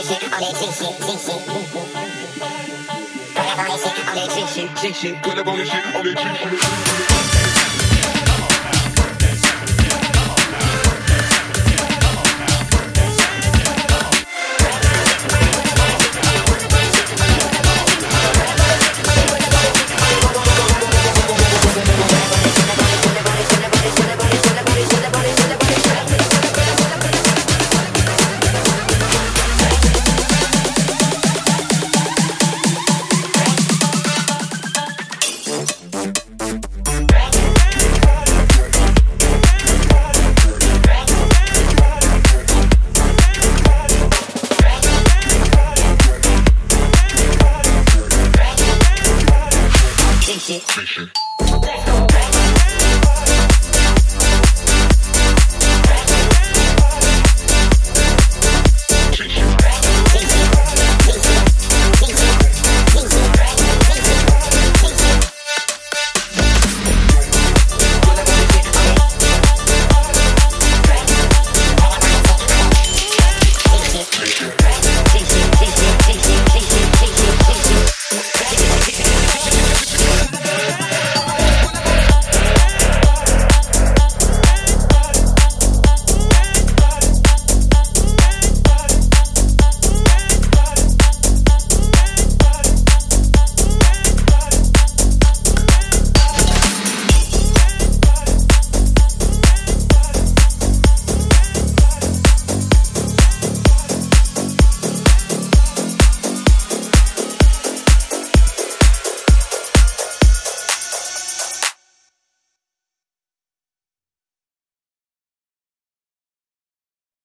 ici, on est ici, ici. Collabore ici, on est ici, ici. Collabore ici, on est ici, ici. Pressure.